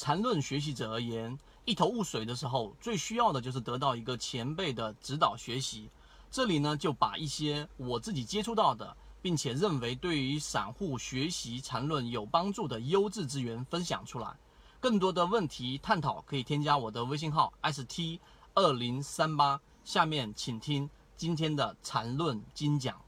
个缠论学习者而言，一头雾水的时候，最需要的就是得到一个前辈的指导学习。这里呢，就把一些我自己接触到的，并且认为对于散户学习缠论有帮助的优质资源分享出来。更多的问题探讨，可以添加我的微信号 st 二零三八。下面请听今天的缠论精讲。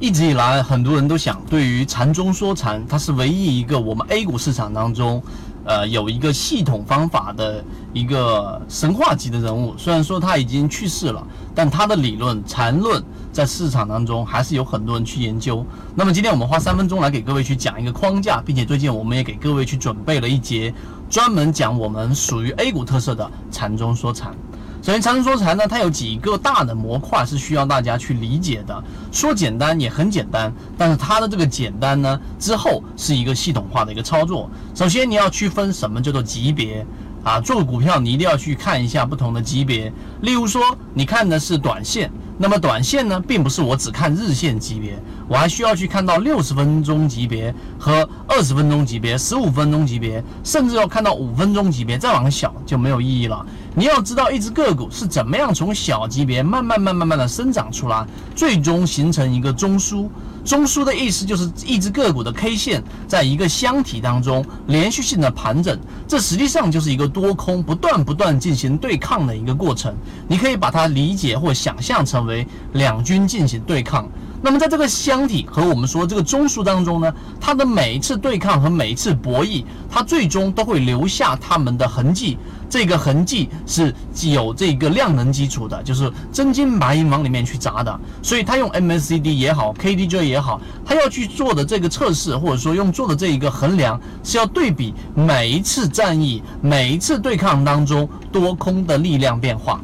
一直以来，很多人都想，对于禅中说禅，它是唯一一个我们 A 股市场当中。呃，有一个系统方法的一个神话级的人物，虽然说他已经去世了，但他的理论禅论在市场当中还是有很多人去研究。那么今天我们花三分钟来给各位去讲一个框架，并且最近我们也给各位去准备了一节专门讲我们属于 A 股特色的禅中说禅。首先，长城说财呢，它有几个大的模块是需要大家去理解的。说简单也很简单，但是它的这个简单呢，之后是一个系统化的一个操作。首先，你要区分什么叫做级别啊？做股票你一定要去看一下不同的级别。例如说，你看的是短线，那么短线呢，并不是我只看日线级别，我还需要去看到六十分钟级别和二十分钟级别、十五分钟级别，甚至要看到五分钟级别，再往小就没有意义了。你要知道一只个股是怎么样从小级别慢慢慢慢慢的生长出来，最终形成一个中枢。中枢的意思就是一只个股的 K 线在一个箱体当中连续性的盘整，这实际上就是一个多空不断不断进行对抗的一个过程。你可以把它理解或想象成为两军进行对抗。那么在这个箱体和我们说这个中枢当中呢，它的每一次对抗和每一次博弈，它最终都会留下它们的痕迹。这个痕迹是有这个量能基础的，就是真金白银往里面去砸的，所以他用 MACD 也好，KDJ 也好，他要去做的这个测试，或者说用做的这一个衡量，是要对比每一次战役、每一次对抗当中多空的力量变化。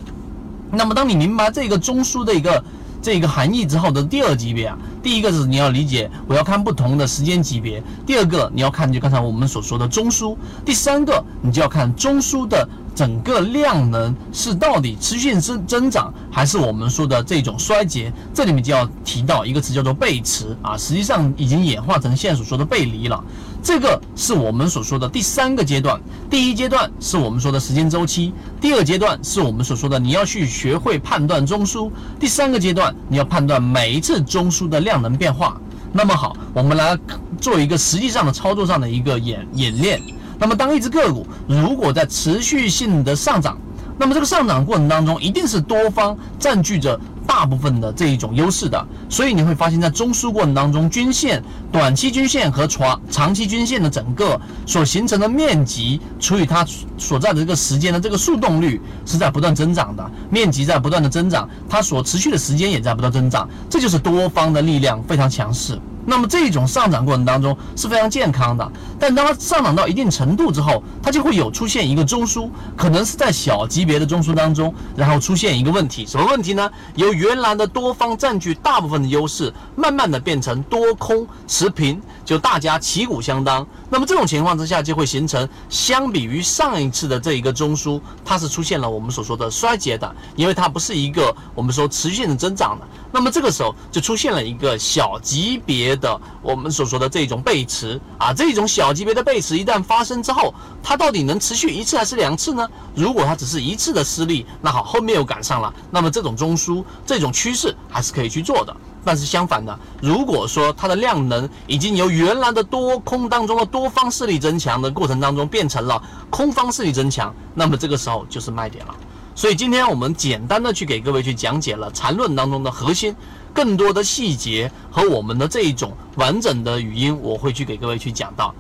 那么，当你明白这个中枢的一个。这个含义之后的第二级别啊，第一个是你要理解，我要看不同的时间级别；第二个你要看就刚才我们所说的中枢；第三个你就要看中枢的整个量能是到底持续增增长，还是我们说的这种衰竭。这里面就要提到一个词叫做背驰啊，实际上已经演化成现在所说的背离了。这个是我们所说的第三个阶段，第一阶段是我们说的时间周期，第二阶段是我们所说的你要去学会判断中枢，第三个阶段你要判断每一次中枢的量量能变化。那么好，我们来做一个实际上的操作上的一个演演练。那么当一只个股如果在持续性的上涨，那么这个上涨过程当中一定是多方占据着。大部分的这一种优势的，所以你会发现在中枢过程当中，均线、短期均线和长长期均线的整个所形成的面积除以它所在的这个时间的这个速动率是在不断增长的，面积在不断的增长，它所持续的时间也在不断增长，这就是多方的力量非常强势。那么这种上涨过程当中是非常健康的，但当它上涨到一定程度之后，它就会有出现一个中枢，可能是在小级别的中枢当中，然后出现一个问题，什么问题呢？由原来的多方占据大部分的优势，慢慢的变成多空持平，就大家旗鼓相当。那么这种情况之下，就会形成相比于上一次的这一个中枢，它是出现了我们所说的衰竭的，因为它不是一个我们说持续性的增长的。那么这个时候就出现了一个小级别的我们所说的这种背驰啊，这种小级别的背驰一旦发生之后，它到底能持续一次还是两次呢？如果它只是一次的失利，那好，后面又赶上了，那么这种中枢这种趋势还是可以去做的。但是相反的，如果说它的量能已经由原来的多空当中的多方势力增强的过程当中变成了空方势力增强，那么这个时候就是卖点了。所以今天我们简单的去给各位去讲解了缠论当中的核心，更多的细节和我们的这一种完整的语音，我会去给各位去讲到。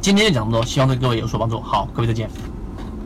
今天就讲这么多，希望对各位有所帮助。好，各位再见。